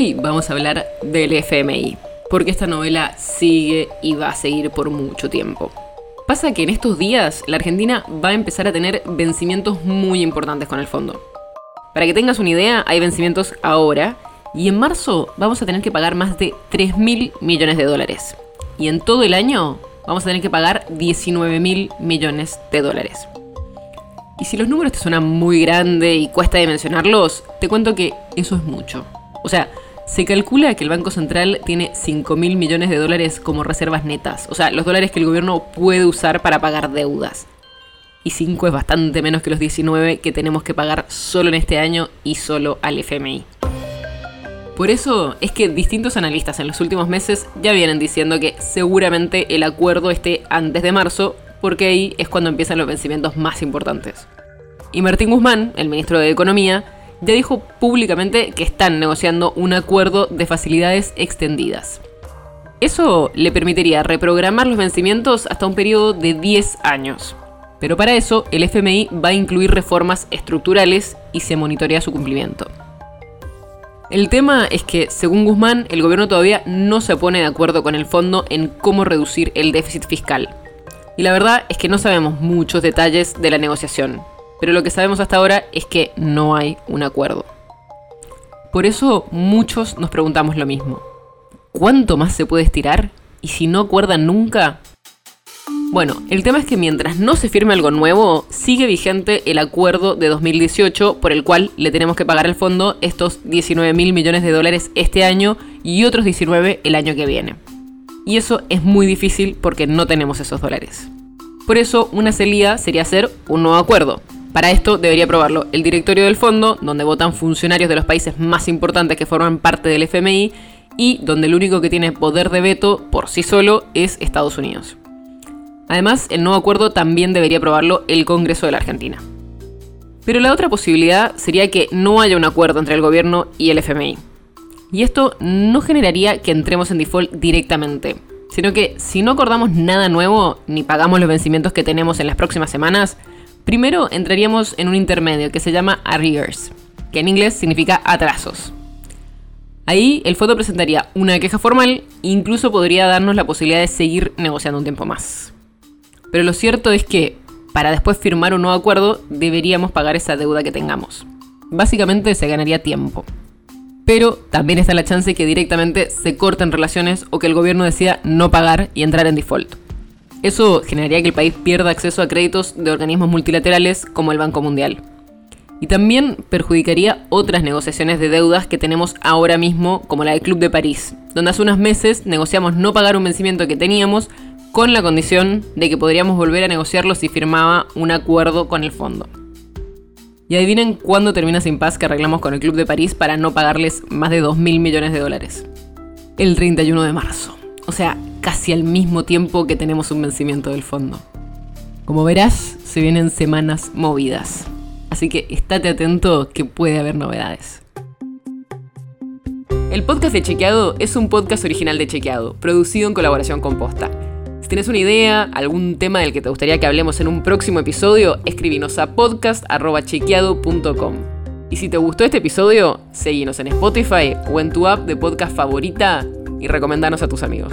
Hoy vamos a hablar del FMI, porque esta novela sigue y va a seguir por mucho tiempo. Pasa que en estos días la Argentina va a empezar a tener vencimientos muy importantes con el fondo. Para que tengas una idea, hay vencimientos ahora y en marzo vamos a tener que pagar más de 3 mil millones de dólares. Y en todo el año vamos a tener que pagar 19 mil millones de dólares. Y si los números te suenan muy grande y cuesta dimensionarlos, te cuento que eso es mucho. O sea, se calcula que el Banco Central tiene 5 mil millones de dólares como reservas netas, o sea, los dólares que el gobierno puede usar para pagar deudas. Y 5 es bastante menos que los 19 que tenemos que pagar solo en este año y solo al FMI. Por eso es que distintos analistas en los últimos meses ya vienen diciendo que seguramente el acuerdo esté antes de marzo, porque ahí es cuando empiezan los vencimientos más importantes. Y Martín Guzmán, el ministro de Economía, ya dijo públicamente que están negociando un acuerdo de facilidades extendidas. Eso le permitiría reprogramar los vencimientos hasta un periodo de 10 años. Pero para eso, el FMI va a incluir reformas estructurales y se monitorea su cumplimiento. El tema es que, según Guzmán, el gobierno todavía no se pone de acuerdo con el fondo en cómo reducir el déficit fiscal. Y la verdad es que no sabemos muchos detalles de la negociación, pero lo que sabemos hasta ahora es que no hay un acuerdo. Por eso muchos nos preguntamos lo mismo. ¿Cuánto más se puede estirar? ¿Y si no acuerdan nunca? Bueno, el tema es que mientras no se firme algo nuevo, sigue vigente el acuerdo de 2018 por el cual le tenemos que pagar al fondo estos 19 mil millones de dólares este año y otros 19 el año que viene. Y eso es muy difícil porque no tenemos esos dólares. Por eso, una salida sería hacer un nuevo acuerdo, para esto debería aprobarlo el directorio del fondo, donde votan funcionarios de los países más importantes que forman parte del FMI y donde el único que tiene poder de veto por sí solo es Estados Unidos. Además, el nuevo acuerdo también debería aprobarlo el Congreso de la Argentina. Pero la otra posibilidad sería que no haya un acuerdo entre el gobierno y el FMI. Y esto no generaría que entremos en default directamente, sino que si no acordamos nada nuevo ni pagamos los vencimientos que tenemos en las próximas semanas, Primero entraríamos en un intermedio que se llama arrears, que en inglés significa atrasos. Ahí el fondo presentaría una queja formal e incluso podría darnos la posibilidad de seguir negociando un tiempo más. Pero lo cierto es que para después firmar un nuevo acuerdo deberíamos pagar esa deuda que tengamos. Básicamente se ganaría tiempo. Pero también está la chance que directamente se corten relaciones o que el gobierno decida no pagar y entrar en default. Eso generaría que el país pierda acceso a créditos de organismos multilaterales como el Banco Mundial. Y también perjudicaría otras negociaciones de deudas que tenemos ahora mismo, como la del Club de París, donde hace unos meses negociamos no pagar un vencimiento que teníamos con la condición de que podríamos volver a negociarlo si firmaba un acuerdo con el fondo. Y adivinen cuándo termina ese impasse que arreglamos con el Club de París para no pagarles más de 2.000 millones de dólares. El 31 de marzo. O sea, casi al mismo tiempo que tenemos un vencimiento del fondo. Como verás, se vienen semanas movidas. Así que estate atento que puede haber novedades. El podcast de Chequeado es un podcast original de Chequeado, producido en colaboración con Posta. Si tienes una idea, algún tema del que te gustaría que hablemos en un próximo episodio, escríbenos a podcast.chequeado.com. Y si te gustó este episodio, seguinos en Spotify o en tu app de podcast favorita y recomendanos a tus amigos.